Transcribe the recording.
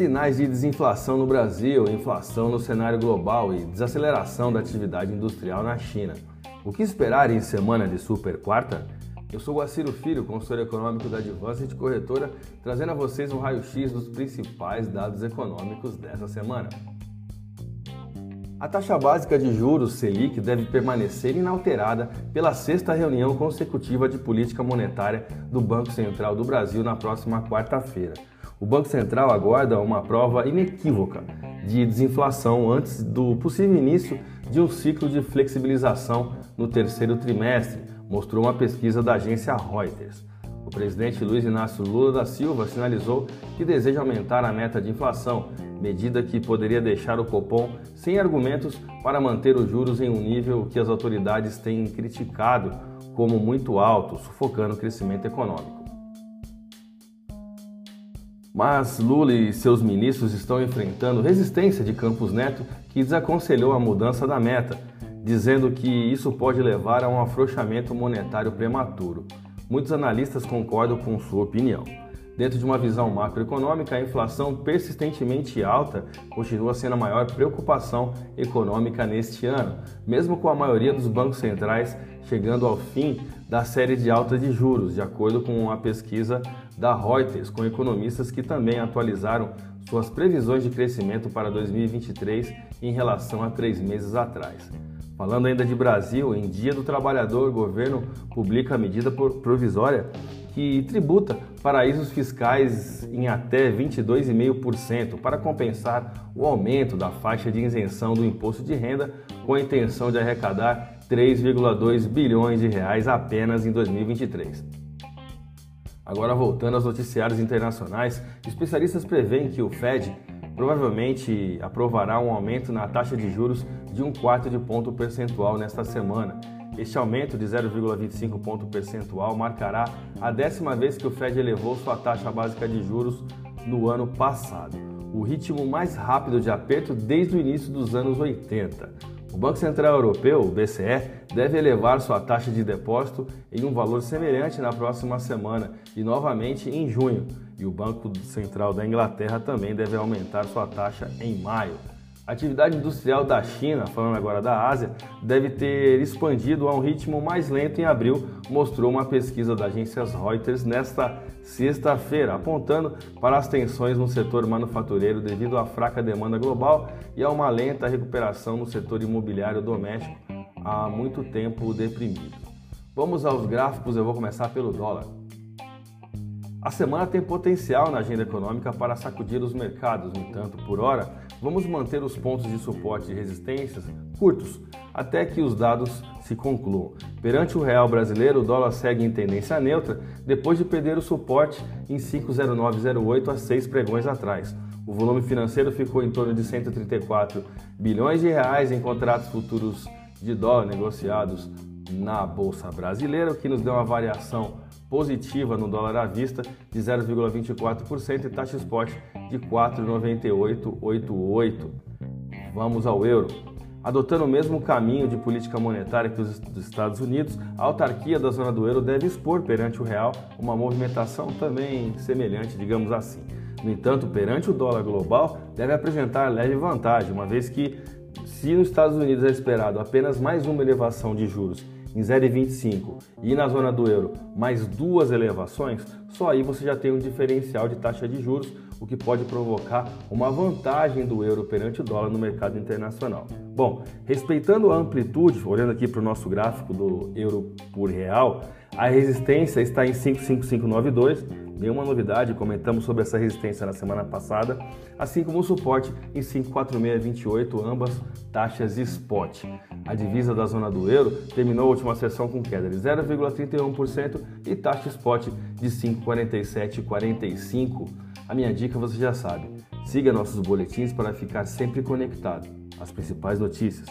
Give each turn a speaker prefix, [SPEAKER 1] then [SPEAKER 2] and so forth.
[SPEAKER 1] Sinais de desinflação no Brasil, inflação no cenário global e desaceleração da atividade industrial na China. O que esperar em semana de super quarta? Eu sou Guaciro Filho, consultor econômico da Advanced Corretora, trazendo a vocês um raio-x dos principais dados econômicos dessa semana. A taxa básica de juros Selic deve permanecer inalterada pela sexta reunião consecutiva de política monetária do Banco Central do Brasil na próxima quarta-feira. O Banco Central aguarda uma prova inequívoca de desinflação antes do possível início de um ciclo de flexibilização no terceiro trimestre, mostrou uma pesquisa da agência Reuters. O presidente Luiz Inácio Lula da Silva sinalizou que deseja aumentar a meta de inflação, medida que poderia deixar o Copom sem argumentos para manter os juros em um nível que as autoridades têm criticado como muito alto, sufocando o crescimento econômico. Mas Lula e seus ministros estão enfrentando resistência de Campos Neto, que desaconselhou a mudança da meta, dizendo que isso pode levar a um afrouxamento monetário prematuro. Muitos analistas concordam com sua opinião. Dentro de uma visão macroeconômica, a inflação persistentemente alta continua sendo a maior preocupação econômica neste ano, mesmo com a maioria dos bancos centrais chegando ao fim da série de alta de juros, de acordo com a pesquisa da Reuters, com economistas que também atualizaram suas previsões de crescimento para 2023 em relação a três meses atrás. Falando ainda de Brasil, em Dia do Trabalhador, o governo publica a medida provisória que tributa paraísos fiscais em até 22,5% para compensar o aumento da faixa de isenção do imposto de renda com a intenção de arrecadar 3,2 bilhões de reais apenas em 2023. Agora voltando aos noticiários internacionais, especialistas preveem que o Fed provavelmente aprovará um aumento na taxa de juros de um quarto de ponto percentual nesta semana. Este aumento de 0,25 ponto percentual marcará a décima vez que o Fed elevou sua taxa básica de juros no ano passado, o ritmo mais rápido de aperto desde o início dos anos 80. O Banco Central Europeu, o BCE, deve elevar sua taxa de depósito em um valor semelhante na próxima semana e novamente em junho. E o Banco Central da Inglaterra também deve aumentar sua taxa em maio. A atividade industrial da China, falando agora da Ásia, deve ter expandido a um ritmo mais lento em abril, mostrou uma pesquisa da agência Reuters nesta sexta-feira, apontando para as tensões no setor manufatureiro devido à fraca demanda global e a uma lenta recuperação no setor imobiliário doméstico há muito tempo deprimido. Vamos aos gráficos, eu vou começar pelo dólar. A semana tem potencial na agenda econômica para sacudir os mercados, no entanto, por hora, vamos manter os pontos de suporte e resistências curtos até que os dados se concluam. Perante o real brasileiro, o dólar segue em tendência neutra depois de perder o suporte em 5,0908 a seis pregões atrás. O volume financeiro ficou em torno de 134 bilhões de reais em contratos futuros de dólar negociados na bolsa brasileira, o que nos deu uma variação positiva no dólar à vista de 0,24% e taxa spot de 4,9888. Vamos ao euro. Adotando o mesmo caminho de política monetária que os Estados Unidos, a autarquia da zona do euro deve expor perante o real uma movimentação também semelhante, digamos assim. No entanto, perante o dólar global, deve apresentar leve vantagem, uma vez que, se nos Estados Unidos é esperado apenas mais uma elevação de juros em 0,25 e na zona do euro mais duas elevações, só aí você já tem um diferencial de taxa de juros, o que pode provocar uma vantagem do euro perante o dólar no mercado internacional. Bom, respeitando a amplitude, olhando aqui para o nosso gráfico do euro por real, a resistência está em 55592, nenhuma novidade, comentamos sobre essa resistência na semana passada, assim como o suporte em 54628, ambas taxas spot. A divisa da zona do euro terminou a última sessão com queda de 0,31% e taxa spot de 5,4745. A minha dica você já sabe. Siga nossos boletins para ficar sempre conectado às principais notícias.